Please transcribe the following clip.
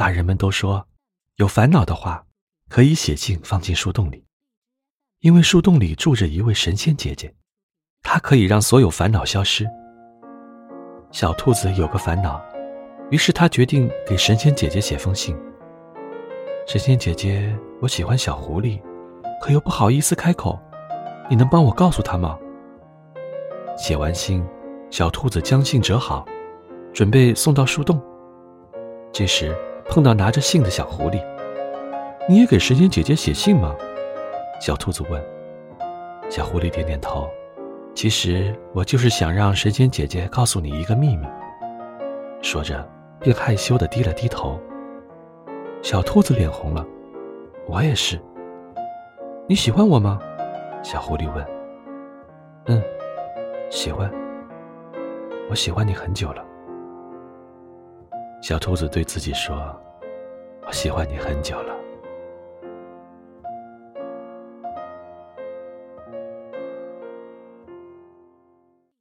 大人们都说，有烦恼的话，可以写信放进树洞里，因为树洞里住着一位神仙姐姐，她可以让所有烦恼消失。小兔子有个烦恼，于是他决定给神仙姐姐写封信。神仙姐姐，我喜欢小狐狸，可又不好意思开口，你能帮我告诉她吗？写完信，小兔子将信折好，准备送到树洞。这时碰到拿着信的小狐狸，“你也给神仙姐姐写信吗？”小兔子问。小狐狸点点头。其实我就是想让神仙姐姐告诉你一个秘密。说着，便害羞的低了低头。小兔子脸红了，我也是。你喜欢我吗？小狐狸问。嗯，喜欢。我喜欢你很久了。小兔子对自己说：“我喜欢你很久了。”